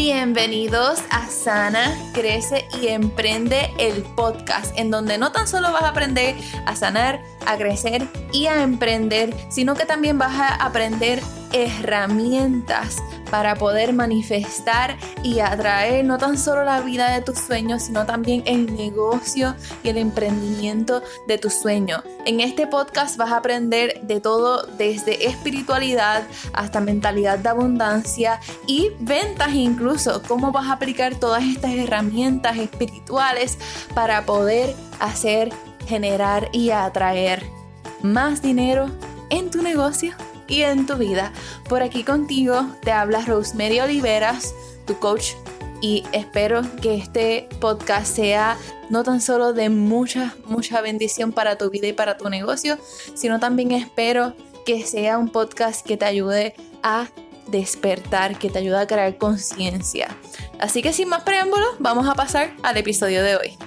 Bienvenidos a Sana, Crece y Emprende el podcast, en donde no tan solo vas a aprender a sanar, a crecer y a emprender, sino que también vas a aprender herramientas para poder manifestar y atraer no tan solo la vida de tus sueños, sino también el negocio y el emprendimiento de tus sueños. En este podcast vas a aprender de todo desde espiritualidad hasta mentalidad de abundancia y ventas incluso, cómo vas a aplicar todas estas herramientas espirituales para poder hacer, generar y atraer más dinero en tu negocio y en tu vida. Por aquí contigo te habla Rosemary Oliveras, tu coach, y espero que este podcast sea no tan solo de mucha, mucha bendición para tu vida y para tu negocio, sino también espero que sea un podcast que te ayude a despertar, que te ayude a crear conciencia. Así que sin más preámbulos, vamos a pasar al episodio de hoy.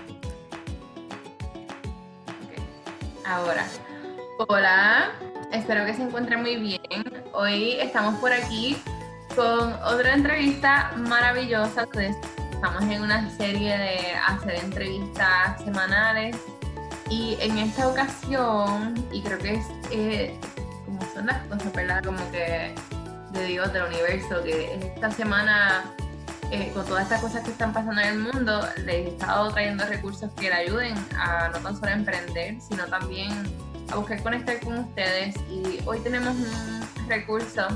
Ahora, hola, espero que se encuentren muy bien. Hoy estamos por aquí con otra entrevista maravillosa. Estamos en una serie de hacer entrevistas semanales y en esta ocasión, y creo que es eh, como son las cosas, ¿verdad? Como que de Dios, del universo, que esta semana eh, con todas estas cosas que están pasando en el mundo, les he estado trayendo recursos que le ayuden a no tan solo emprender, sino también buscar conectar con ustedes y hoy tenemos un recurso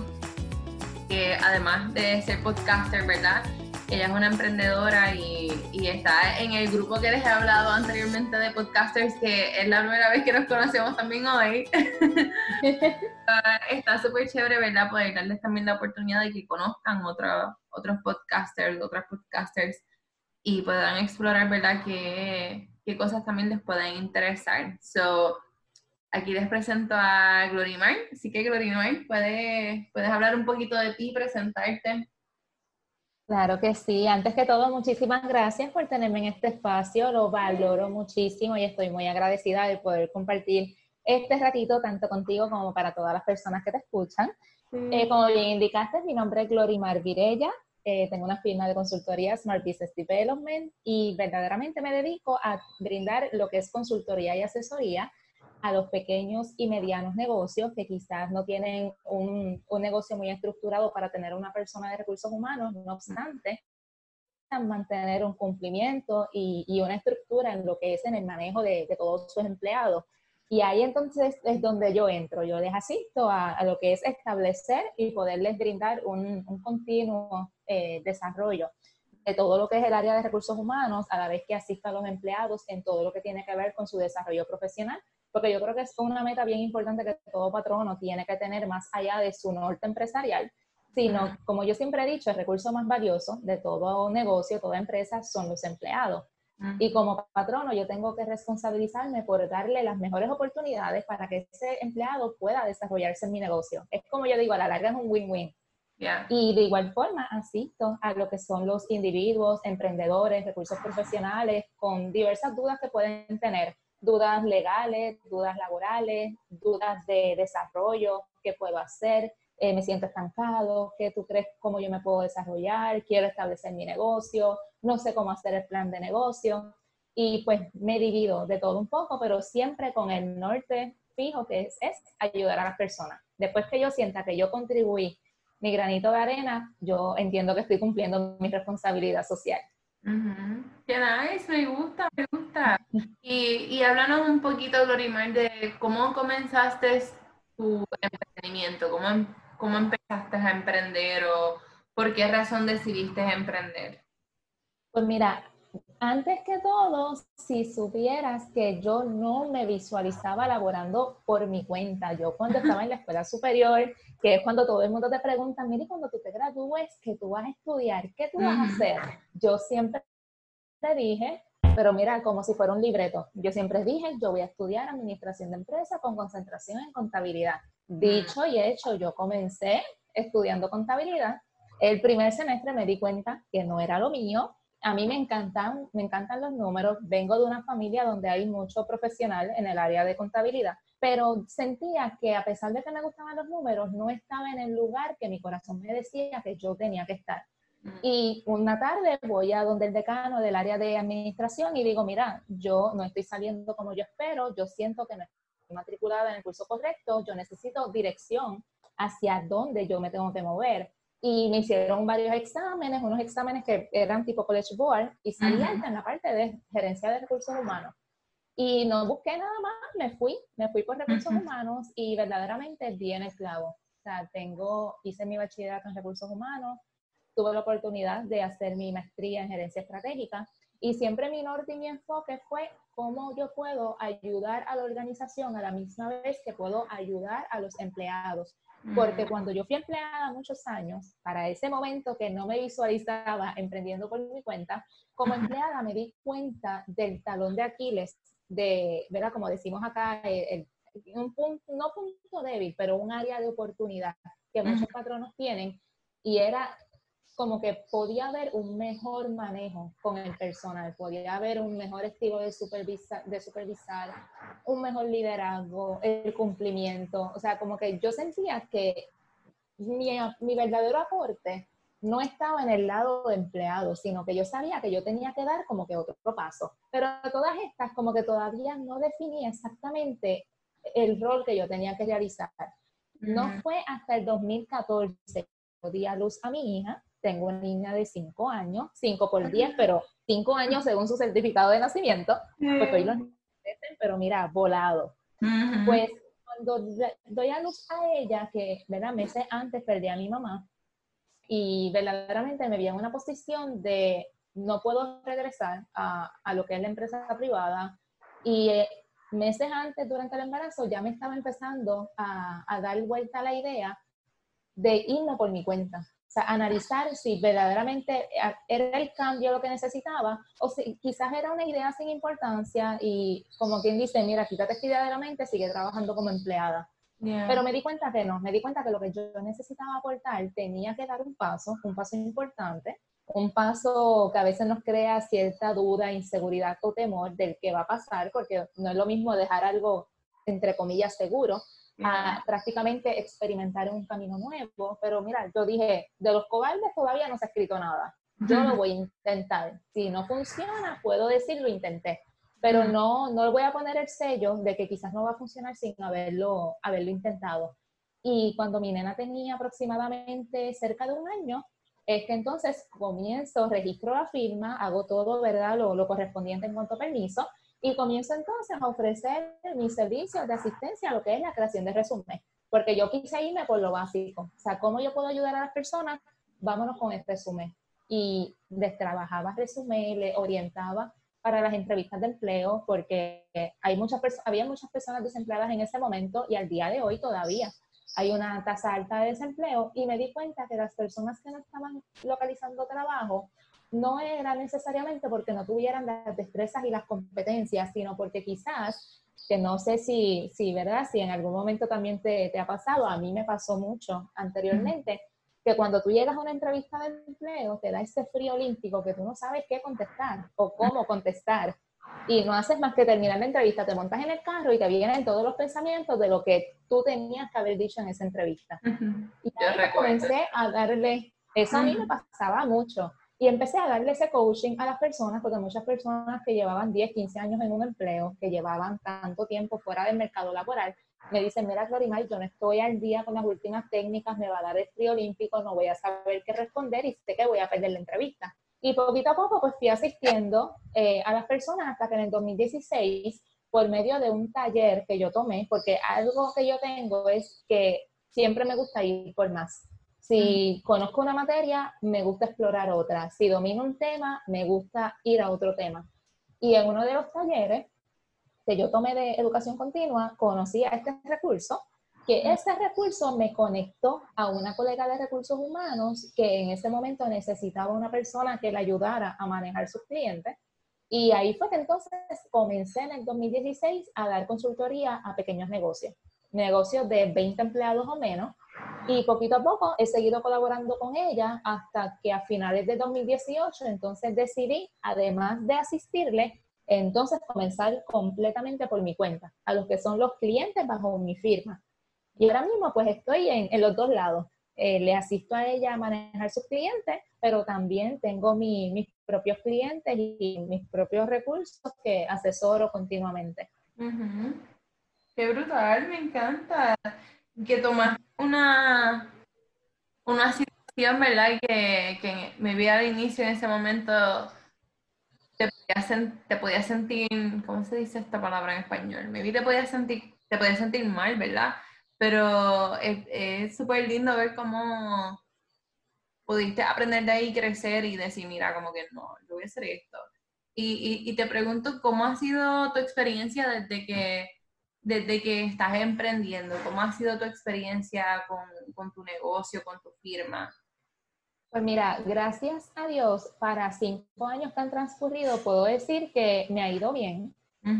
que además de ser podcaster, ¿verdad? Ella es una emprendedora y, y, está en el grupo que les he hablado anteriormente de podcasters, que es la primera vez que nos conocemos también hoy. Está súper chévere, ¿verdad? Poder darles también la oportunidad de que conozcan otros otros podcasters, otras podcasters y puedan explorar, ¿verdad? Qué, qué cosas también les pueden interesar. So, Aquí les presento a Glorimar, así que Glorimar, ¿puedes, puedes hablar un poquito de ti, presentarte. Claro que sí. Antes que todo, muchísimas gracias por tenerme en este espacio. Lo valoro muchísimo y estoy muy agradecida de poder compartir este ratito tanto contigo como para todas las personas que te escuchan. Eh, como bien indicaste, mi nombre es Glorimar Virella. Eh, tengo una firma de consultoría Smart Business Development y verdaderamente me dedico a brindar lo que es consultoría y asesoría a los pequeños y medianos negocios que quizás no tienen un, un negocio muy estructurado para tener una persona de recursos humanos, no obstante, mantener un cumplimiento y, y, una estructura en lo que es en el manejo de, de, todos sus empleados. Y ahí entonces es donde yo entro, yo les asisto a, a lo que es establecer y poderles brindar un, un continuo eh, desarrollo de todo lo que es el área de recursos humanos, a la vez que asisto a los empleados en todo lo que tiene que ver con su desarrollo profesional porque yo creo que es una meta bien importante que todo patrono tiene que tener más allá de su norte empresarial, sino, como yo siempre he dicho, el recurso más valioso de todo negocio, toda empresa, son los empleados. Y como patrono yo tengo que responsabilizarme por darle las mejores oportunidades para que ese empleado pueda desarrollarse en mi negocio. Es como yo digo, a la larga es un win-win. Y de igual forma asisto a lo que son los individuos, emprendedores, recursos profesionales con diversas dudas que pueden tener dudas legales, dudas laborales, dudas de desarrollo, qué puedo hacer, eh, me siento estancado, qué tú crees, cómo yo me puedo desarrollar, quiero establecer mi negocio, no sé cómo hacer el plan de negocio. Y pues me divido de todo un poco, pero siempre con el norte fijo que es, es ayudar a las personas. Después que yo sienta que yo contribuí mi granito de arena, yo entiendo que estoy cumpliendo mi responsabilidad social. Qué nice, me gusta, me gusta. Y, y háblanos un poquito, Glorimar, de cómo comenzaste tu emprendimiento, cómo, em, cómo empezaste a emprender o por qué razón decidiste emprender. Pues mira, antes que todo, si supieras que yo no me visualizaba laborando por mi cuenta, yo cuando estaba en la escuela superior, que es cuando todo el mundo te pregunta, mire, cuando tú te gradúes, ¿qué tú vas a estudiar? ¿Qué tú vas a hacer? Yo siempre te dije, pero mira, como si fuera un libreto, yo siempre dije, yo voy a estudiar administración de empresas con concentración en contabilidad. Dicho y hecho, yo comencé estudiando contabilidad. El primer semestre me di cuenta que no era lo mío, a mí me encantan, me encantan los números. Vengo de una familia donde hay mucho profesional en el área de contabilidad, pero sentía que a pesar de que me gustaban los números, no estaba en el lugar que mi corazón me decía que yo tenía que estar. Y una tarde voy a donde el decano del área de administración y digo, mira, yo no estoy saliendo como yo espero, yo siento que no estoy matriculada en el curso correcto, yo necesito dirección hacia dónde yo me tengo que mover. Y me hicieron varios exámenes, unos exámenes que eran tipo College Board, y salí alta en la parte de gerencia de recursos humanos. Y no busqué nada más, me fui, me fui por recursos humanos y verdaderamente bien esclavo. O sea, tengo, hice mi bachillerato en recursos humanos, tuve la oportunidad de hacer mi maestría en gerencia estratégica y siempre mi norte y mi enfoque fue cómo yo puedo ayudar a la organización a la misma vez que puedo ayudar a los empleados. Porque cuando yo fui empleada muchos años, para ese momento que no me visualizaba emprendiendo por mi cuenta, como empleada me di cuenta del talón de Aquiles, de, ¿verdad? Como decimos acá, un punto, no punto débil, pero un área de oportunidad que muchos patronos tienen, y era como que podía haber un mejor manejo con el personal, podía haber un mejor estilo de supervisar, de supervisar, un mejor liderazgo, el cumplimiento. O sea, como que yo sentía que mi, mi verdadero aporte no estaba en el lado de empleado, sino que yo sabía que yo tenía que dar como que otro paso. Pero todas estas como que todavía no definía exactamente el rol que yo tenía que realizar. No fue hasta el 2014 que di a luz a mi hija tengo una niña de 5 años, 5 por 10, pero 5 años según su certificado de nacimiento, hoy los pero mira, volado. Pues cuando doy a luz a ella, que ¿verdad? meses antes perdí a mi mamá, y verdaderamente me vi en una posición de no puedo regresar a, a lo que es la empresa privada, y eh, meses antes, durante el embarazo, ya me estaba empezando a, a dar vuelta a la idea de irme por mi cuenta sea, analizar si verdaderamente eh, era el cambio lo que necesitaba o si quizás era una idea sin importancia y como quien dice, mira, quítate esta idea de la mente, sigue trabajando como empleada. Pero me di cuenta que no, me di cuenta que lo que yo necesitaba aportar tenía que dar un paso, un paso importante, un paso que a veces nos crea cierta duda, inseguridad o temor del que va a pasar, porque no es lo mismo dejar algo, entre comillas, seguro, a prácticamente experimentar un camino nuevo. Pero mira, yo dije, de los cobardes todavía no se ha escrito nada. Yo lo voy a intentar. Si no funciona, puedo decir lo intenté. Pero no, no le voy a poner el sello de que quizás no va a funcionar sin haberlo, haberlo intentado. Y cuando mi nena tenía aproximadamente cerca de un año, es que entonces comienzo, registro la firma, hago todo, ¿verdad? Lo, lo correspondiente en cuanto a permiso y comienzo entonces a ofrecer mis servicios de asistencia a lo que es la creación de resumen, porque yo quise irme por lo básico, o sea, ¿cómo yo puedo ayudar a las personas? Vámonos con el resumen. Y destrabajaba resumen, le orientaba para las entrevistas de empleo, porque hay muchas había muchas personas desempleadas en ese momento y al día de hoy todavía hay una tasa alta de desempleo y me di cuenta que las personas que no estaban localizando trabajo no era necesariamente porque no tuvieran las destrezas y las competencias, sino porque quizás, que no sé si, si ¿verdad? Si en algún momento también te, te ha pasado, a mí me pasó mucho anteriormente, que cuando tú llegas a una entrevista de empleo, te da ese frío olímpico que tú no sabes qué contestar o cómo contestar. Y no haces más que terminar la entrevista, te montas en el carro y te vienen todos los pensamientos de lo que tú tenías que haber dicho en esa entrevista. Y yo comencé a darle, eso a mí me pasaba mucho. Y empecé a darle ese coaching a las personas, porque muchas personas que llevaban 10, 15 años en un empleo, que llevaban tanto tiempo fuera del mercado laboral, me dicen, mira, Glorimar, yo no estoy al día con las últimas técnicas, me va a dar el frío olímpico, no voy a saber qué responder y sé que voy a perder la entrevista. Y poquito a poco, pues fui asistiendo eh, a las personas hasta que en el 2016, por medio de un taller que yo tomé, porque algo que yo tengo es que siempre me gusta ir por más. Si conozco una materia, me gusta explorar otra. Si domino un tema, me gusta ir a otro tema. Y en uno de los talleres que yo tomé de educación continua, conocí a este recurso, que ese recurso me conectó a una colega de recursos humanos que en ese momento necesitaba una persona que le ayudara a manejar sus clientes. Y ahí fue que entonces comencé en el 2016 a dar consultoría a pequeños negocios, negocios de 20 empleados o menos, y poquito a poco he seguido colaborando con ella hasta que a finales de 2018 entonces decidí, además de asistirle, entonces comenzar completamente por mi cuenta, a los que son los clientes bajo mi firma. Y ahora mismo pues estoy en, en los dos lados. eh, le asisto a ella a manejar sus clientes, pero también tengo mis propios clientes y mis propios recursos que asesoro continuamente. Qué brutal, me encanta que tomas una, una situación, ¿verdad? Y que, que me vi al inicio en ese momento te podías, te sentir, ¿cómo se dice esta palabra en español? Me vi te podías sentir, te podías sentir mal, ¿verdad? Pero es súper lindo ver cómo pudiste aprender de ahí, crecer y decir, mira, como que no, yo voy a hacer esto. Y, y, te pregunto, ¿cómo ha sido tu experiencia desde que, desde que estás emprendiendo? ¿Cómo ha sido tu experiencia con, con tu negocio, con tu firma? Pues mira, gracias a Dios, para cinco años que han transcurrido, puedo decir que me ha ido bien.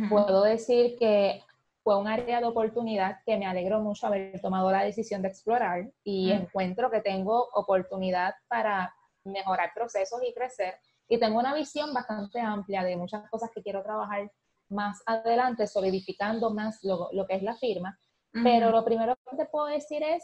Puedo decir que fue un área de oportunidad que me alegró mucho haber tomado la decisión de explorar y encuentro que tengo oportunidad para mejorar procesos y crecer. Y tengo una visión bastante amplia de muchas cosas que quiero trabajar más adelante, solidificando más lo, que es la firma. Pero lo primero que te puedo decir es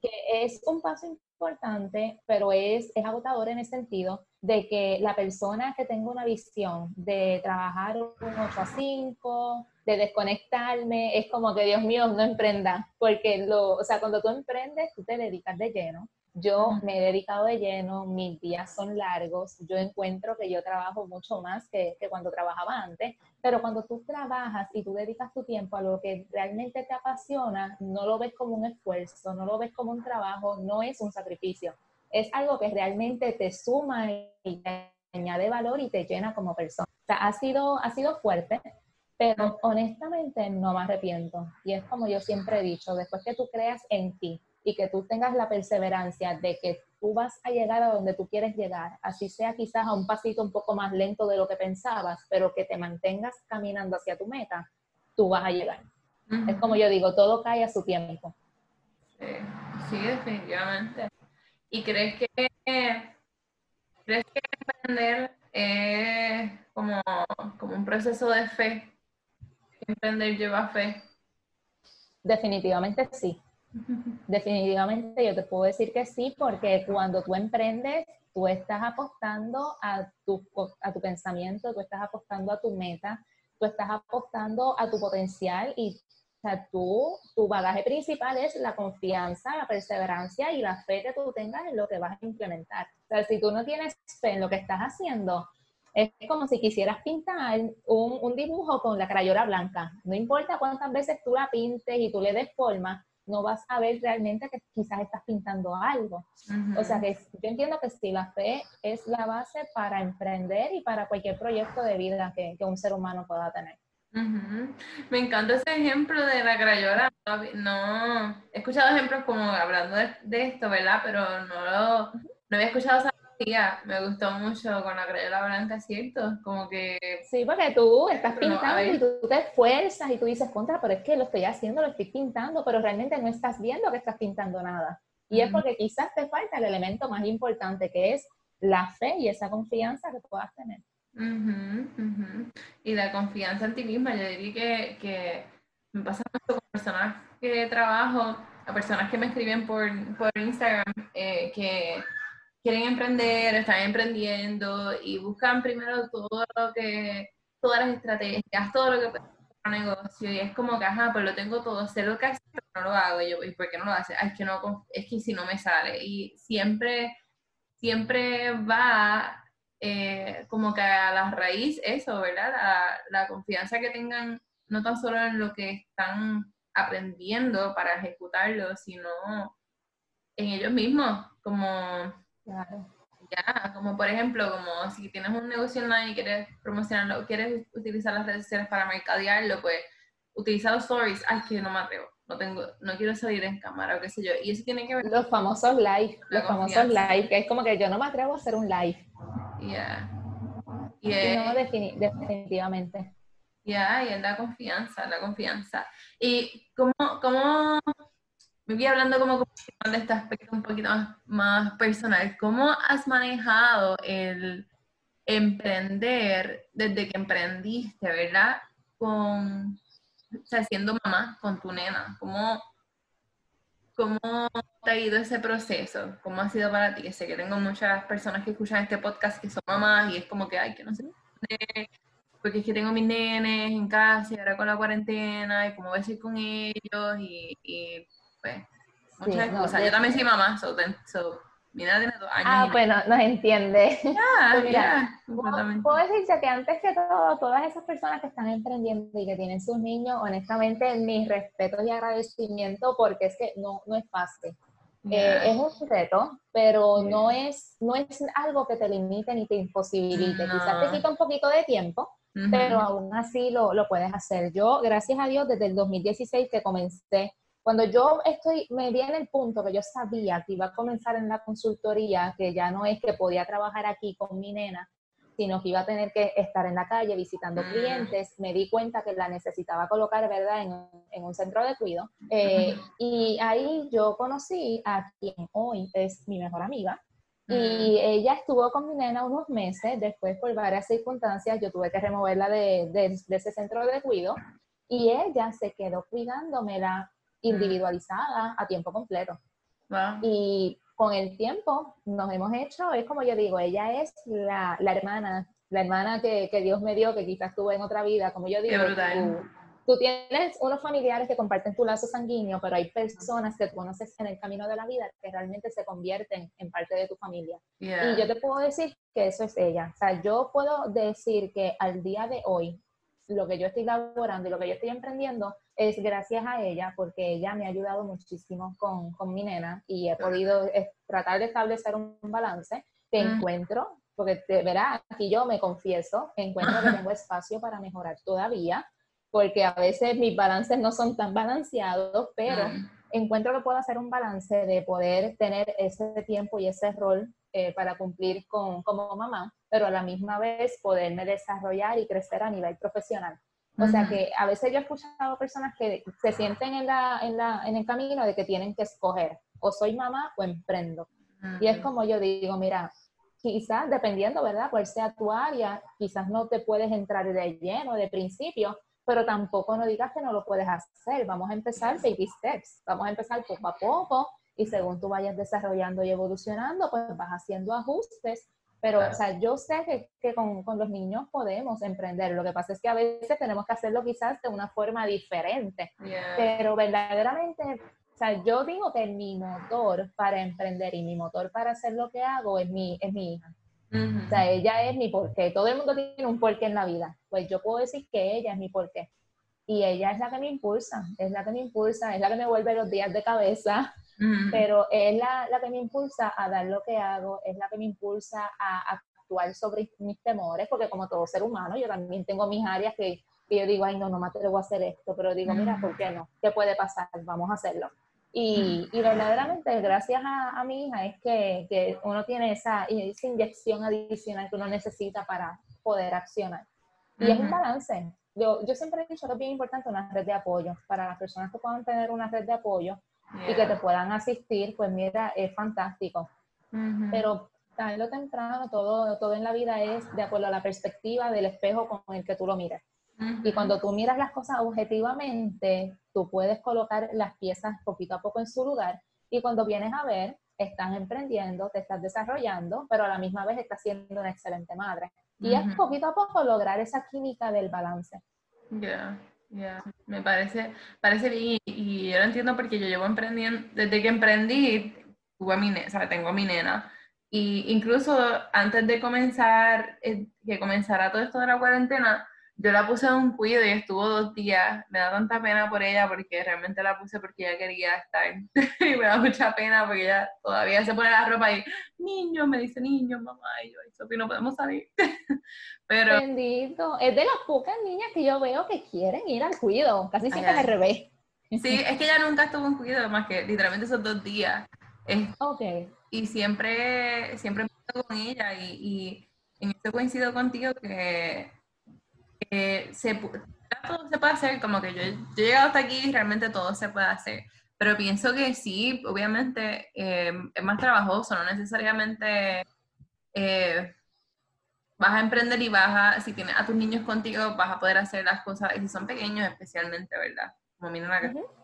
que es un paso importante, pero es, es agotador en el sentido de que la persona que tenga una visión de trabajar un 8 a 5, de desconectarme, es como que Dios mío, no emprenda, porque lo, o sea, cuando tú emprendes, tú te dedicas de lleno yo me he dedicado de lleno, mis días son largos, yo encuentro que yo trabajo mucho más que, cuando trabajaba antes, pero cuando tú trabajas y tú dedicas tu tiempo a lo que realmente te apasiona, no lo ves como un esfuerzo, no lo ves como un trabajo, no es un sacrificio, es algo que realmente te suma y te añade valor y te llena como persona. O sea, ha sido, ha sido fuerte, pero honestamente no me arrepiento. Y es como yo siempre he dicho, después que tú creas en ti, y que tú tengas la perseverancia de que tú vas a llegar a donde tú quieres llegar, así sea quizás a un pasito un poco más lento de lo que pensabas, pero que te mantengas caminando hacia tu meta, tú vas a llegar. Es como yo digo, todo cae a su tiempo. Sí, definitivamente. ¿Y crees que, crees que emprender es como, como un proceso de fe? ¿Emprender lleva fe? Definitivamente sí. Definitivamente yo te puedo decir que sí, porque cuando tú emprendes, tú estás apostando a tu, a tu pensamiento, tú estás apostando a tu meta, tú estás apostando a tu potencial y o sea, tú, tu bagaje principal es la confianza, la perseverancia y la fe que tú tengas en lo que vas a implementar. O sea, si tú no tienes fe en lo que estás haciendo, es como si quisieras pintar un, un dibujo con la crayola blanca. No importa cuántas veces tú la pintes y tú le des forma, no vas a ver realmente que quizás estás pintando algo. O sea que yo entiendo que sí, la fe es la base para emprender y para cualquier proyecto de vida que, un ser humano pueda tener. Me encanta ese ejemplo de la crayola. No, he escuchado ejemplos como hablando de, esto, ¿verdad? Pero no, lo, no había escuchado esa me gustó mucho con la crayola blanca, ¿cierto? Como que... Sí, porque tú estás pintando y tú te esfuerzas y tú dices, contra, pero es que lo estoy haciendo, lo estoy pintando, pero realmente no estás viendo que estás pintando nada. Y es porque quizás te falta el elemento más importante, que es la fe y esa confianza que puedas tener. Y la confianza en ti misma, yo diría que, que me pasa mucho con personas que trabajo, a personas que me escriben por, por Instagram, eh, que quieren emprender, están emprendiendo y buscan primero todo lo que, todas las estrategias, todo lo que puede un negocio y es como que, ajá, pues lo tengo todo, sé lo que hacer, pero no lo hago. Yo, ¿y por qué no lo hace? es que no, es que si no me sale. Y siempre, siempre va eh, como que a la raíz eso, ¿verdad? La, la confianza que tengan no tan solo en lo que están aprendiendo para ejecutarlo, sino en ellos mismos, como Claro. Ya, como por ejemplo, como si tienes un negocio online y quieres promocionarlo, quieres utilizar las redes sociales para mercadearlo, pues utiliza los stories. Ay, que no me atrevo, no tengo, no quiero salir en cámara o qué sé yo. Y eso tiene que ver Los famosos live, los famosos live, que es como que yo no me atrevo a hacer un live. Ya. Yeah. no, definitivamente. Ya, y es la confianza, la confianza. ¿Y cómo, cómo me voy hablando como de este aspecto un poquito más, personal. ¿Cómo has manejado el emprender desde que emprendiste, verdad? Con, o sea, siendo mamá con tu nena. ¿Cómo, ¿cómo te ha ido ese proceso? ¿Cómo ha sido para ti? Sé que tengo muchas personas que escuchan este podcast que son mamás y es como que, ay, que no sé porque es que tengo mis nenes en casa y ahora con la cuarentena y cómo voy a ser con ellos y pues muchas cosas. Yo también soy mamá, so, mi nena tiene dos años. Ah, bueno, nos entiende. Ya, pues mira, puedo decirte que antes que todo, todas esas personas que están emprendiendo y que tienen sus niños, honestamente, mis respetos y agradecimiento porque es que no, no es fácil. Eh, es un reto, pero no, es, no es algo que te limite ni te imposibilite. Quizás te quita un poquito de tiempo, pero aún así lo, lo, puedes hacer. Yo, gracias a Dios, desde el 2016 que comencé, cuando yo estoy, me viene el punto que yo sabía que iba a comenzar en la consultoría, que ya no es que podía trabajar aquí con mi nena, sino que iba a tener que estar en la calle visitando mm. clientes, me di cuenta que la necesitaba colocar, ¿verdad?, en, en un centro de cuido. Eh, y ahí yo conocí a quien hoy es mi mejor amiga, y mm. ella estuvo con mi nena unos meses, después por varias circunstancias yo tuve que removerla de, de, ese centro de cuido y ella se quedó cuidándomela individualizada a tiempo completo. Y con el tiempo nos hemos hecho, es como yo digo, ella es la, la hermana, la hermana que, que, Dios me dio, que quizás tuve en otra vida, como yo digo, tú tienes unos familiares que comparten tu lazo sanguíneo, pero hay personas que tú conoces en el camino de la vida que realmente se convierten en parte de tu familia. Y yo te puedo decir que eso es ella. O sea, yo puedo decir que al día de hoy, lo que yo estoy laborando y lo que yo estoy emprendiendo es gracias a ella, porque ella me ha ayudado muchísimo con, con mi nena y he podido tratar de establecer un balance que mm. encuentro, porque te verás, aquí yo me confieso, encuentro que tengo espacio para mejorar todavía porque a veces mis balances no son tan balanceados, pero encuentro que puedo hacer un balance de poder tener ese tiempo y ese rol eh, para cumplir con, como mamá, pero a la misma vez poderme desarrollar y crecer a nivel profesional. O sea que a veces yo he escuchado personas que se sienten en, la, en, la, en el camino de que tienen que escoger, o soy mamá o emprendo. Y es como yo digo, mira, quizás dependiendo, ¿verdad? Cuál sea tu área, quizás no te puedes entrar de lleno, de principio, pero tampoco no digas que no lo puedes hacer. Vamos a empezar baby steps, vamos a empezar poco a poco y según tú vayas desarrollando y evolucionando, pues vas haciendo ajustes. Pero, o sea, yo sé que, que con, con, los niños podemos emprender. Lo que pasa es que a veces tenemos que hacerlo quizás de una forma diferente. Pero verdaderamente, o sea, yo digo que mi motor para emprender y mi motor para hacer lo que hago es mi, es mi hija. O sea, ella es mi porqué. Todo el mundo tiene un porqué en la vida. Pues yo puedo decir que ella es mi porqué. Y ella es la que me impulsa, es la que me impulsa, es la que me vuelve los días de cabeza, pero es la, la, que me impulsa a dar lo que hago, es la que me impulsa a actuar sobre mis temores, porque como todo ser humano, yo también tengo mis áreas que, yo digo, ay, no, no me atrevo a hacer esto, pero digo, mira, ¿por qué no? ¿Qué puede pasar? Vamos a hacerlo. Y, y, verdaderamente, gracias a, a, mi hija, es que, que uno tiene esa, esa, inyección adicional que uno necesita para poder accionar. Y es un balance. Yo, yo siempre he dicho que es bien importante una red de apoyo. Para las personas que puedan tener una red de apoyo y que te puedan asistir, pues mira, es fantástico. Pero tarde o temprano, todo, todo en la vida es de acuerdo a la perspectiva del espejo con el que tú lo miras. Y cuando tú miras las cosas objetivamente, tú puedes colocar las piezas poquito a poco en su lugar y cuando vienes a ver, estás emprendiendo, te estás desarrollando, pero a la misma vez estás siendo una excelente madre. Y es poquito a poco lograr esa química del balance. Me parece, parece bien y, yo lo entiendo porque yo llevo emprendiendo, desde que emprendí, tuve mi, tengo mi nena. Y incluso antes de comenzar, eh, que comenzara todo esto de la cuarentena, yo la puse en un cuido y estuvo dos días. Me da tanta pena por ella porque realmente la puse porque ella quería estar. y me da mucha pena porque ella todavía se pone la ropa y, niño, me dice niño, mamá, y yo, Sofi, no podemos salir. Pero. Bendito. Es de las pocas niñas que yo veo que quieren ir al cuido. Casi siempre es al revés. Sí, es que ella nunca estuvo en cuido, más que literalmente esos dos días. ok. Y siempre, siempre me con ella y, y en esto coincido contigo que eh, se, todo se puede hacer, como que yo, he llegado hasta aquí y realmente todo se puede hacer. Pero pienso que sí, obviamente eh, es más trabajoso, no necesariamente eh, vas a emprender y vas a, si tienes a tus niños contigo, vas a poder hacer las cosas, y si son pequeños especialmente, ¿verdad? Como mi nena que no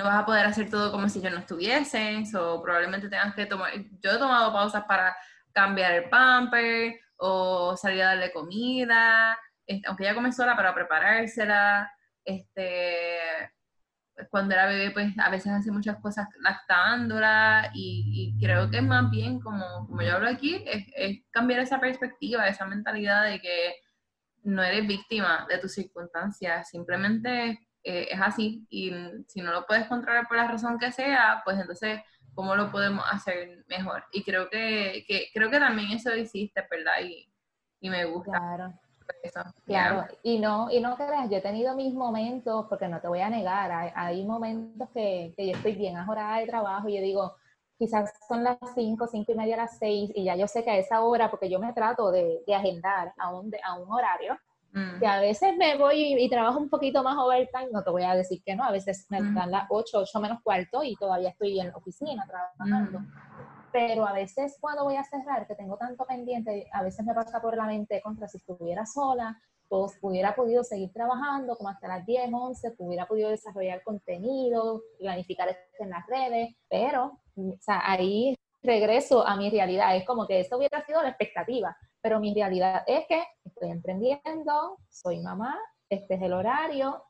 no vas a poder hacer todo como si yo no estuviesen, o probablemente tengas que tomar, yo he tomado pausas para cambiar el pamper o salir a darle comida, este, aunque ella come sola para preparársela, este, cuando era bebé, pues a veces hace muchas cosas lactándola y, creo que más bien, como, como yo hablo aquí, es, cambiar esa perspectiva, esa mentalidad de que no eres víctima de tus circunstancias, simplemente eh, es así y si no lo puedes controlar por la razón que sea, pues entonces, ¿cómo lo podemos hacer mejor? Y creo que, creo que también eso existe, ¿verdad? Y, y me gusta. Claro. Claro, y no, y no creas, yo he tenido mis momentos, porque no te voy a negar, hay, momentos que, que, yo estoy bien ahorrada de trabajo y yo digo, quizás son las 5, 5 y media, las 6, y ya yo sé que a esa hora, porque yo me trato de, de agendar a un, a un horario, que a veces me voy y, trabajo un poquito más overtime, no te voy a decir que no, a veces me dan las 8, 8 menos cuarto y todavía estoy en la oficina trabajando pero a veces cuando voy a cerrar, que tengo tanto pendiente, a veces me pasa por la mente contra si estuviera sola, pues hubiera podido seguir trabajando como hasta las 10, 11, hubiera podido desarrollar contenido, planificar esto en las redes, pero o sea, ahí regreso a mi realidad, es como que eso hubiera sido la expectativa, pero mi realidad es que estoy emprendiendo, soy mamá, este es el horario,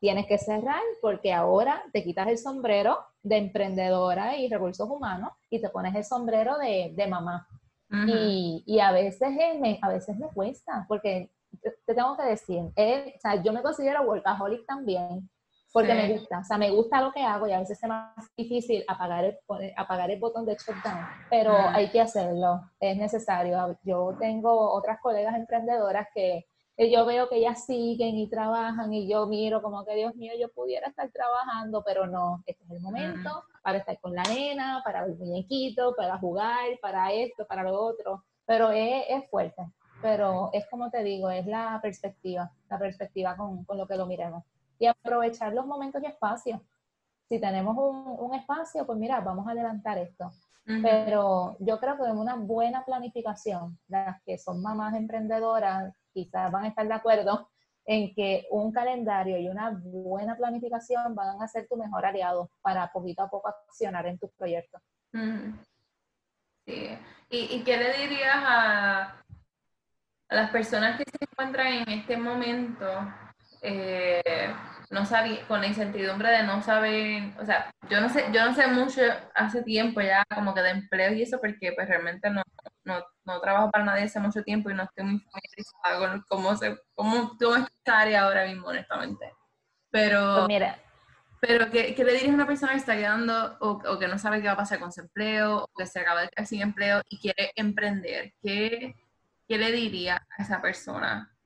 tienes que cerrar porque ahora te quitas el sombrero de emprendedora y recursos humanos y te pones el sombrero de, de mamá. y, y, a, veces me, a veces me cuesta, porque te tengo que decir, o sea, yo me considero workaholic también, porque me gusta, o sea, me gusta lo que hago y a veces es más difícil apagar el, apagar el botón de shutdown, pero hay que hacerlo, es necesario. Yo tengo otras colegas emprendedoras que yo veo que ellas siguen y trabajan y yo miro como que, Dios mío, yo pudiera estar trabajando, pero no, este es el momento para estar con la nena, para el muñequito, para jugar, para esto, para lo otro, pero es, es fuerte, pero es como te digo, es la perspectiva, la perspectiva con, con lo que lo miremos. Y aprovechar los momentos y espacios. Si tenemos un, un espacio, pues mira, vamos a adelantar esto. Pero yo creo que en una buena planificación, las que son mamás emprendedoras, quizás van a estar de acuerdo en que un calendario y una buena planificación van a ser tu mejor aliado para poquito a poco accionar en tus proyectos. Sí. ¿Y, qué le dirías a, las personas que se encuentran en este momento eh, no con la incertidumbre de no saber, o sea, yo no sé, yo no sé mucho hace tiempo ya como que de empleo y eso porque pues realmente no, no, no trabajo para nadie hace mucho tiempo y no estoy muy familiarizada con cómo se, cómo, cómo esta área ahora mismo, honestamente. Pero, pues mira. pero ¿qué, ¿qué, le dirías a una persona que está quedando o, o, que no sabe qué va a pasar con su empleo o que se acaba de quedar sin empleo y quiere emprender? ¿Qué, qué le diría a esa persona?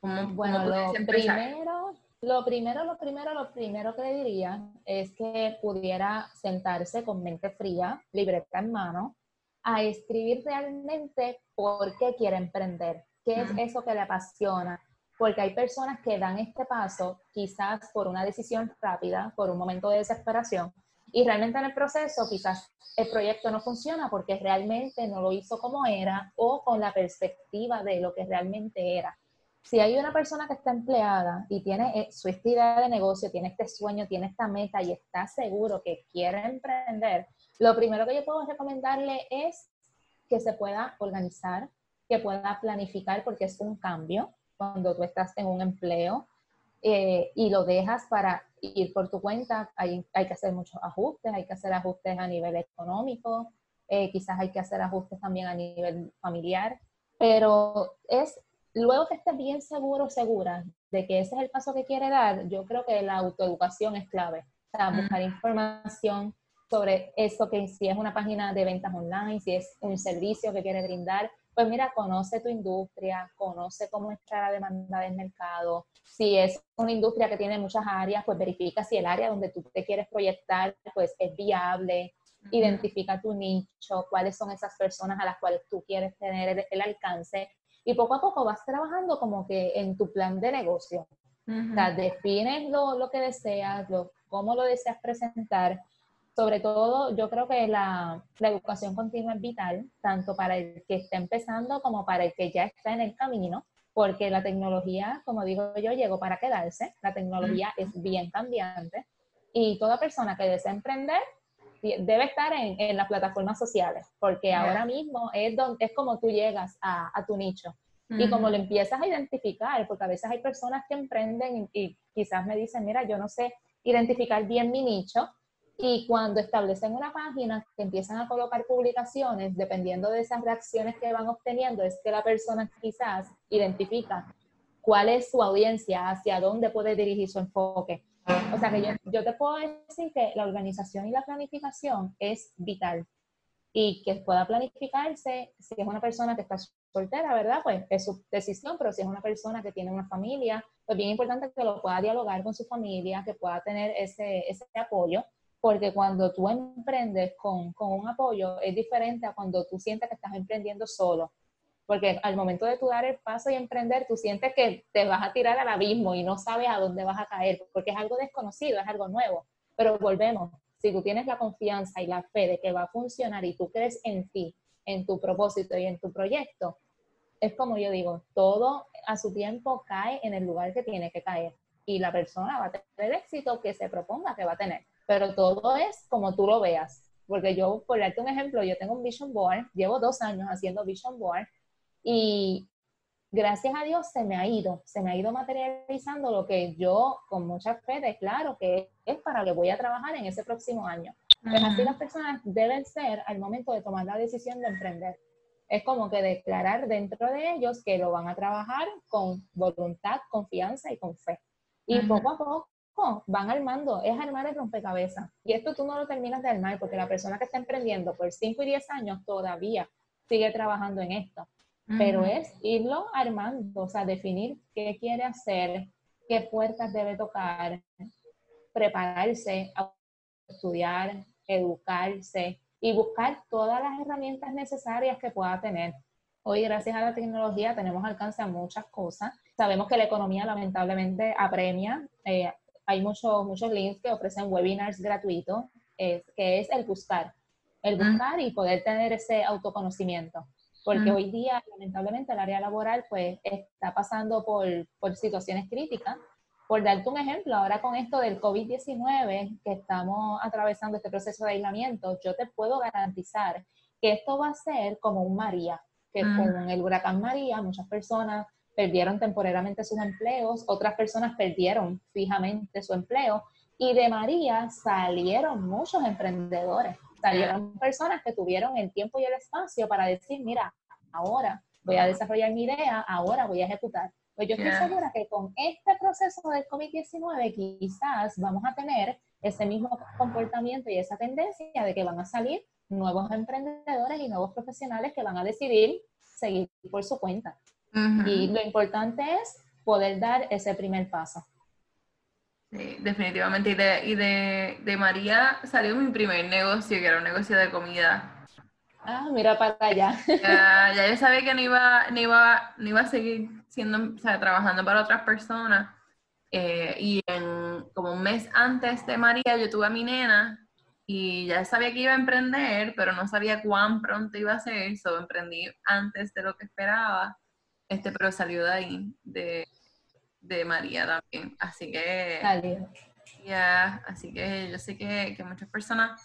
¿Cómo, bueno, lo primero, lo primero, lo primero, lo primero que le diría es que pudiera sentarse con mente fría, libreta en mano, a escribir realmente por qué quiere emprender, qué es eso que le apasiona, porque hay personas que dan este paso quizás por una decisión rápida, por un momento de desesperación, y realmente en el proceso quizás el proyecto no funciona porque realmente no lo hizo como era o con la perspectiva de lo que realmente era. Si hay una persona que está empleada y tiene eh, su idea de negocio, tiene este sueño, tiene esta meta y está seguro que quiere emprender, lo primero que yo puedo recomendarle es que se pueda organizar, que pueda planificar, porque es un cambio cuando tú estás en un empleo eh, y lo dejas para ir por tu cuenta. Hay, hay, que hacer muchos ajustes, hay que hacer ajustes a nivel económico, eh, quizás hay que hacer ajustes también a nivel familiar, pero es luego que estés bien seguro segura de que ese es el paso que quiere dar, yo creo que la autoeducación es clave. O sea, buscar información sobre eso, que si es una página de ventas online, si es un servicio que quiere brindar, pues mira, conoce tu industria, conoce cómo está la demanda del mercado. Si es una industria que tiene muchas áreas, pues verifica si el área donde tú te quieres proyectar, pues es viable. Identifica tu nicho, cuáles son esas personas a las cuales tú quieres tener el alcance y poco a poco vas trabajando como que en tu plan de negocio. O sea, defines lo, lo que deseas, lo, cómo lo deseas presentar. Sobre todo, yo creo que la, la, educación continua es vital, tanto para el que está empezando como para el que ya está en el camino, porque la tecnología, como digo yo, llegó para quedarse. La tecnología es bien cambiante Y toda persona que desea emprender debe estar en, en las plataformas sociales, porque ahora mismo es, donde, es como tú llegas a, a tu nicho. Y como lo empiezas a identificar, porque a veces hay personas que emprenden y, quizás me dicen, mira, yo no sé identificar bien mi nicho, y cuando establecen una página que empiezan a colocar publicaciones, dependiendo de esas reacciones que van obteniendo, es que la persona quizás identifica cuál es su audiencia, hacia dónde puede dirigir su enfoque. O sea que yo, yo te puedo decir que la organización y la planificación es vital y que pueda planificarse si es una persona que está soltera, ¿verdad? Pues es su decisión, pero si es una persona que tiene una familia, pues bien importante que lo pueda dialogar con su familia, que pueda tener ese, ese apoyo, porque cuando tú emprendes con, con un apoyo es diferente a cuando tú sientes que estás emprendiendo solo. Porque al momento de tú dar el paso y emprender, tú sientes que te vas a tirar al abismo y no sabes a dónde vas a caer, porque es algo desconocido, es algo nuevo. Pero volvemos, si tú tienes la confianza y la fe de que va a funcionar y tú crees en ti, en tu propósito y en tu proyecto, es como yo digo, todo a su tiempo cae en el lugar que tiene que caer y la persona va a tener éxito que se proponga que va a tener. Pero todo es como tú lo veas. Porque yo, por darte un ejemplo, yo tengo un vision board, llevo dos años haciendo vision board y gracias a Dios se me ha ido, se me ha ido materializando lo que yo con mucha fe claro que es para lo que voy a trabajar en ese próximo año. Pues así las personas deben ser al momento de tomar la decisión de emprender. Es como que declarar dentro de ellos que lo van a trabajar con voluntad, confianza y con fe. Y poco a poco van armando, es armar el rompecabezas. Y esto tú no lo terminas de armar porque la persona que está emprendiendo por 5 y 10 años todavía sigue trabajando en esto pero es irlo armando, o sea, definir qué quiere hacer, qué puertas debe tocar, prepararse, estudiar, educarse y buscar todas las herramientas necesarias que pueda tener. Hoy, gracias a la tecnología, tenemos alcance a muchas cosas. Sabemos que la economía lamentablemente apremia. Eh, hay muchos, muchos links que ofrecen webinars gratuitos, que es el buscar. El buscar y poder tener ese autoconocimiento porque hoy día, lamentablemente, el área laboral pues está pasando por, por situaciones críticas. Por darte un ejemplo, ahora con esto del COVID-19, que estamos atravesando este proceso de aislamiento, yo te puedo garantizar que esto va a ser como un María, que con el huracán María muchas personas perdieron temporariamente sus empleos, otras personas perdieron fijamente su empleo y de María salieron muchos emprendedores salieron personas que tuvieron el tiempo y el espacio para decir, mira, ahora voy a desarrollar mi idea, ahora voy a ejecutar. Pues yo estoy segura que con este proceso del COVID-19 quizás vamos a tener ese mismo comportamiento y esa tendencia de que van a salir nuevos emprendedores y nuevos profesionales que van a decidir seguir por su cuenta. Y lo importante es poder dar ese primer paso. Sí, definitivamente. Y, de, y de, de, María salió mi primer negocio, que era un negocio de comida. Ah, mira para allá. Ya, ya yo sabía que no iba, no iba, no iba a seguir siendo, o sea, trabajando para otras personas. Eh, y en, como un mes antes de María, yo tuve a mi nena y ya sabía que iba a emprender, pero no sabía cuán pronto iba a ser. Solo emprendí antes de lo que esperaba. Este, pero salió de ahí, de, de María también. Así que. Ya, así que yo sé que, que, muchas personas,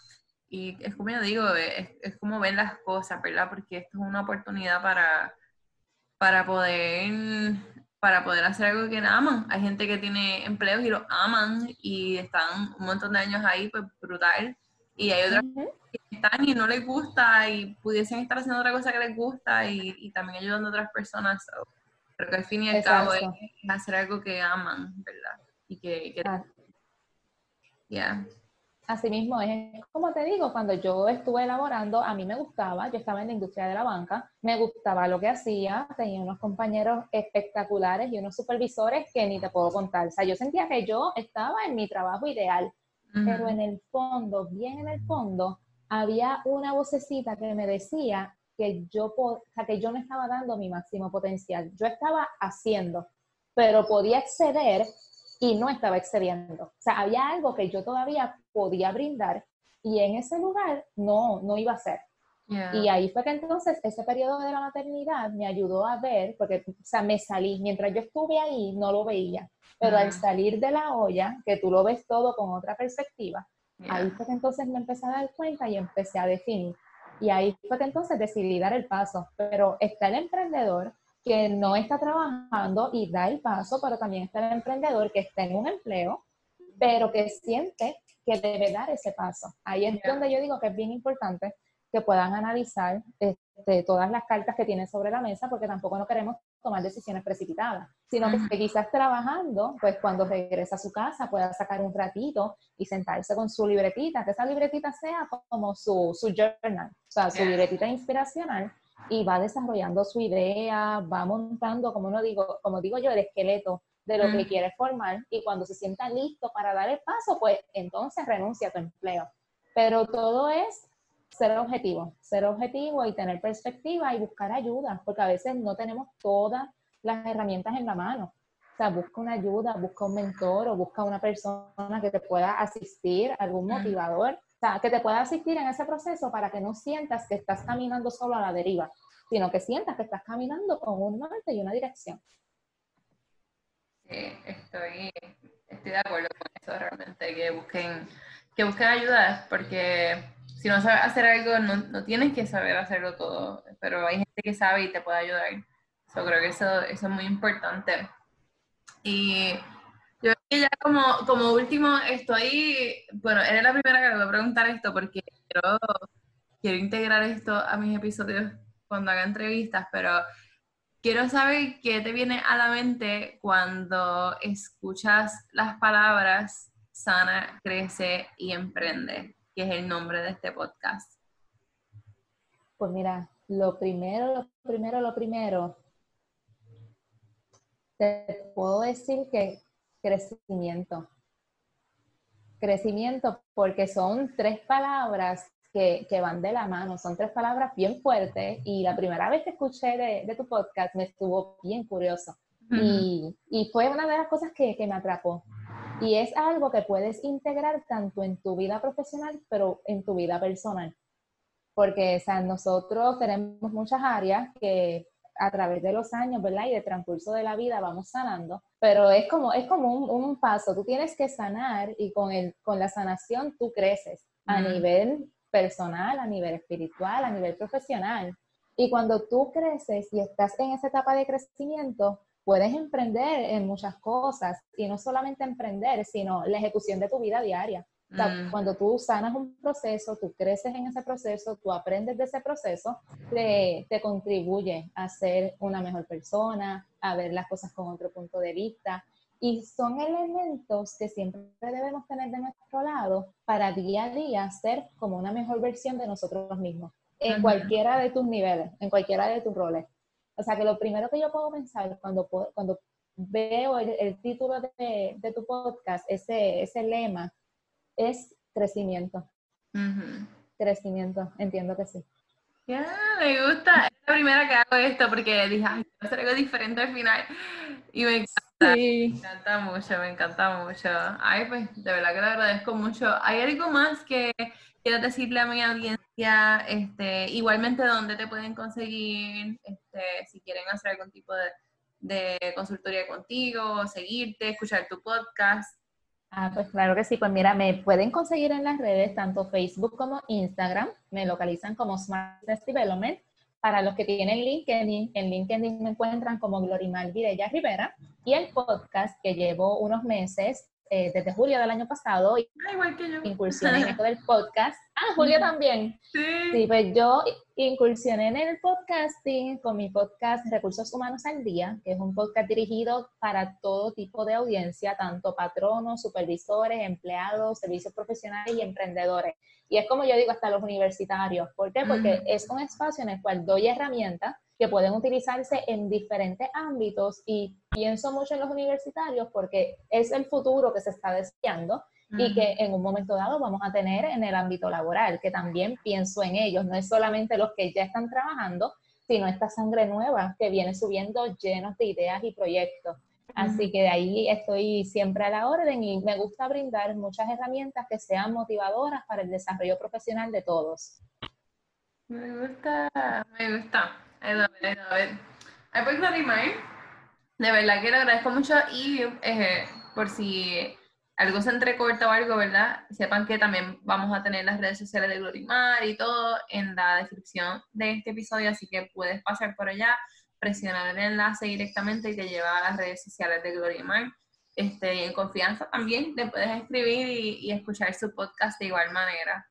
y es como yo digo, es, es, como ven las cosas, ¿verdad? Porque esto es una oportunidad para, para poder para poder hacer algo que aman. Hay gente que tiene empleos y lo aman y están un montón de años ahí, pues brutal. Y hay otras que están y no les gusta y pudiesen estar haciendo otra cosa que les gusta y, y también ayudando a otras personas. Pero que al fin y al cabo es hacer algo que aman, ¿verdad? Y que... que yeah. Así mismo es, como te digo, cuando yo estuve elaborando, a mí me gustaba, yo estaba en la industria de la banca, me gustaba lo que hacía, tenía unos compañeros espectaculares y unos supervisores que ni te puedo contar. O sea, yo sentía que yo estaba en mi trabajo ideal, pero en el fondo, bien en el fondo, había una vocecita que me decía, que yo, o sea, que yo no estaba dando mi máximo potencial. Yo estaba haciendo, pero podía exceder y no estaba excediendo. O sea, había algo que yo todavía podía brindar y en ese lugar no, no iba a ser. Y ahí fue que entonces ese periodo de la maternidad me ayudó a ver, porque, o sea, me salí, mientras yo estuve ahí no lo veía, pero al salir de la olla, que tú lo ves todo con otra perspectiva, ahí fue que entonces me empecé a dar cuenta y empecé a definir. Y ahí fue que entonces decidí dar el paso. Pero está el emprendedor que no está trabajando y da el paso, pero también está el emprendedor que está en un empleo, pero que siente que debe dar ese paso. Ahí es donde yo digo que es bien importante que puedan analizar este, todas las cartas que tienen sobre la mesa, porque tampoco no queremos tomar decisiones precipitadas, sino que quizás trabajando, pues cuando regresa a su casa pueda sacar un ratito y sentarse con su libretita, que esa libretita sea como su, su journal, o sea, su libretita inspiracional y va desarrollando su idea, va montando, como, no digo, como digo yo, el esqueleto de lo que quiere formar y cuando se sienta listo para dar el paso, pues entonces renuncia a tu empleo. Pero todo es ser objetivo, ser objetivo y tener perspectiva y buscar ayuda, porque a veces no tenemos todas las herramientas en la mano. O sea, busca una ayuda, busca un mentor o busca una persona que te pueda asistir, algún motivador, o sea, que te pueda asistir en ese proceso para que no sientas que estás caminando solo a la deriva, sino que sientas que estás caminando con un norte y una dirección. Sí, estoy, estoy de acuerdo con eso realmente, que busquen, que busquen ayuda, porque si no sabes hacer algo, no, tienes que saber hacerlo todo, pero hay gente que sabe y te puede ayudar. Yo creo que eso, es muy importante. Y yo creo que ya como, último estoy, bueno, eres la primera que me voy a preguntar esto porque quiero, quiero integrar esto a mis episodios cuando haga entrevistas, pero quiero saber qué te viene a la mente cuando escuchas las palabras sana, crece y emprende que es el nombre de este podcast? Pues mira, lo primero, lo primero, lo primero, te puedo decir que crecimiento. Crecimiento porque son tres palabras que, van de la mano, son tres palabras bien fuertes y la primera vez que escuché de, tu podcast me estuvo bien curioso y, fue una de las cosas que, que me atrapó y es algo que puedes integrar tanto en tu vida profesional, pero en tu vida personal. Porque, o sea, nosotros tenemos muchas áreas que a través de los años, ¿verdad? Y de transcurso de la vida vamos sanando, pero es como, es como un, paso, tú tienes que sanar y con, el, con la sanación tú creces a nivel personal, a nivel espiritual, a nivel profesional. Y cuando tú creces y estás en esa etapa de crecimiento, puedes emprender en muchas cosas y no solamente emprender, sino la ejecución de tu vida diaria. Cuando tú sanas un proceso, tú creces en ese proceso, tú aprendes de ese proceso, te, te contribuye a ser una mejor persona, a ver las cosas con otro punto de vista. Y son elementos que siempre debemos tener de nuestro lado para día a día ser como una mejor versión de nosotros mismos, en cualquiera de tus niveles, en cualquiera de tus roles. O sea, que lo primero que yo puedo pensar cuando, cuando veo el, título de, de, tu podcast, ese, ese lema, es crecimiento. Crecimiento, entiendo que sí. Ya, me gusta. Es la primera que hago esto porque dije, ay, quiero hacer algo diferente al final. Y me encanta. Me encanta mucho, me encanta mucho. Ay, pues, de verdad que le agradezco mucho. ¿Hay algo más que quieras decirle a mi audiencia, este, igualmente dónde te pueden conseguir, este, si quieren hacer algún tipo de, de consultoría contigo, seguirte, escuchar tu podcast. Ah, pues claro que sí. Pues mira, me pueden conseguir en las redes, tanto Facebook como Instagram. Me localizan como Smart Development. Para los que tienen LinkedIn, en LinkedIn me encuentran como Glorimar Vidella Rivera. Y el podcast que llevo unos meses eh, desde julio del año pasado. Y ah, igual que yo. Incursioné en esto del podcast. Ah, Julio también. Sí. Sí, pues yo incursioné en el podcasting con mi podcast Recursos Humanos al Día, que es un podcast dirigido para todo tipo de audiencia, tanto patronos, supervisores, empleados, servicios profesionales y emprendedores. Y es como yo digo, hasta los universitarios. ¿Por qué? Porque es un espacio en el cual doy herramientas que pueden utilizarse en diferentes ámbitos y pienso mucho en los universitarios porque es el futuro que se está deseando y que en un momento dado vamos a tener en el ámbito laboral, que también pienso en ellos, no es solamente los que ya están trabajando, sino esta sangre nueva que viene subiendo llenos de ideas y proyectos. Así que de ahí estoy siempre a la orden y me gusta brindar muchas herramientas que sean motivadoras para el desarrollo profesional de todos. Me gusta, me gusta. I love it, I love De verdad que lo agradezco mucho y eh, por si algo se entrecorta o algo, ¿verdad? Sepan que también vamos a tener las redes sociales de Glorimar y todo en la descripción de este episodio, así que puedes pasar por allá, presionar el enlace directamente y te lleva a las redes sociales de Glorimar. Este, en confianza también le puedes escribir y escuchar su podcast de igual manera.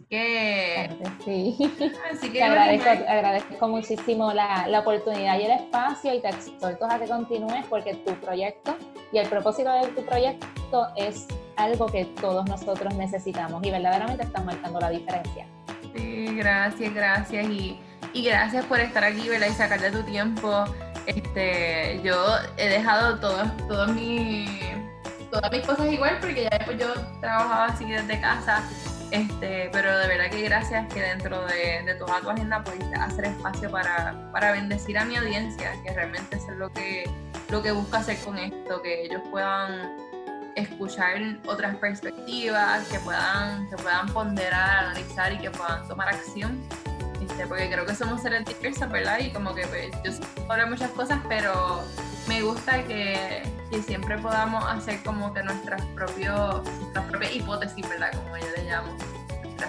Así que... Sí. Así que agradezco, muchísimo la, la, oportunidad y el espacio y te exhorto a que continúes porque tu proyecto y el propósito de tu proyecto es algo que todos nosotros necesitamos y verdaderamente estás marcando la diferencia. Sí, gracias, gracias y, y gracias por estar aquí, ¿verdad? Y sacar de tu tiempo. Este, yo he dejado todo, todo mi, todas mis cosas igual porque ya después yo trabajaba así desde casa este, pero de verdad que gracias que dentro de, de toda tu agenda pudiste hacer espacio para, para, bendecir a mi audiencia, que realmente es lo que, lo que busco hacer con esto, que ellos puedan escuchar otras perspectivas, que puedan, que puedan ponderar, analizar y que puedan tomar acción. Este, porque creo que somos seres diversos, ¿verdad? Y como que pues, yo sé muchas cosas, pero me gusta que, que, siempre podamos hacer como que nuestras, propios, nuestras propias hipótesis, ¿verdad? Como yo le llamo.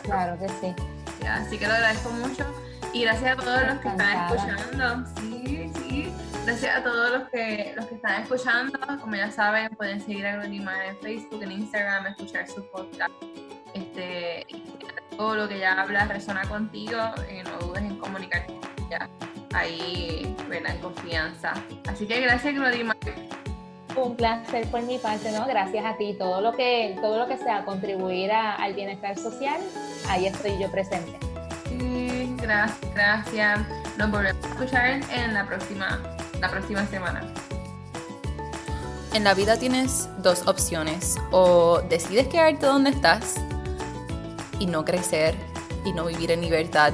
Claro que sí. así que lo agradezco mucho. Y gracias a todos los que están escuchando. Sí, sí. Gracias a todos los que, los que están escuchando. Como ya saben, pueden seguir a Gronima en Facebook, en Instagram, escuchar su podcast. Este, todo lo que ya habla resuena contigo, eh, no dudes en comunicarte ella ahí, ¿verdad? En confianza. Así que gracias, Glorima. Un placer por mi parte, ¿no? Gracias a ti. Todo lo que, todo lo que sea contribuir al bienestar social, ahí estoy yo presente. Sí, gracias, gracias. Nos volvemos a escuchar en la próxima, la próxima semana. En la vida tienes dos opciones. O decides quedarte donde estás y no crecer y no vivir en libertad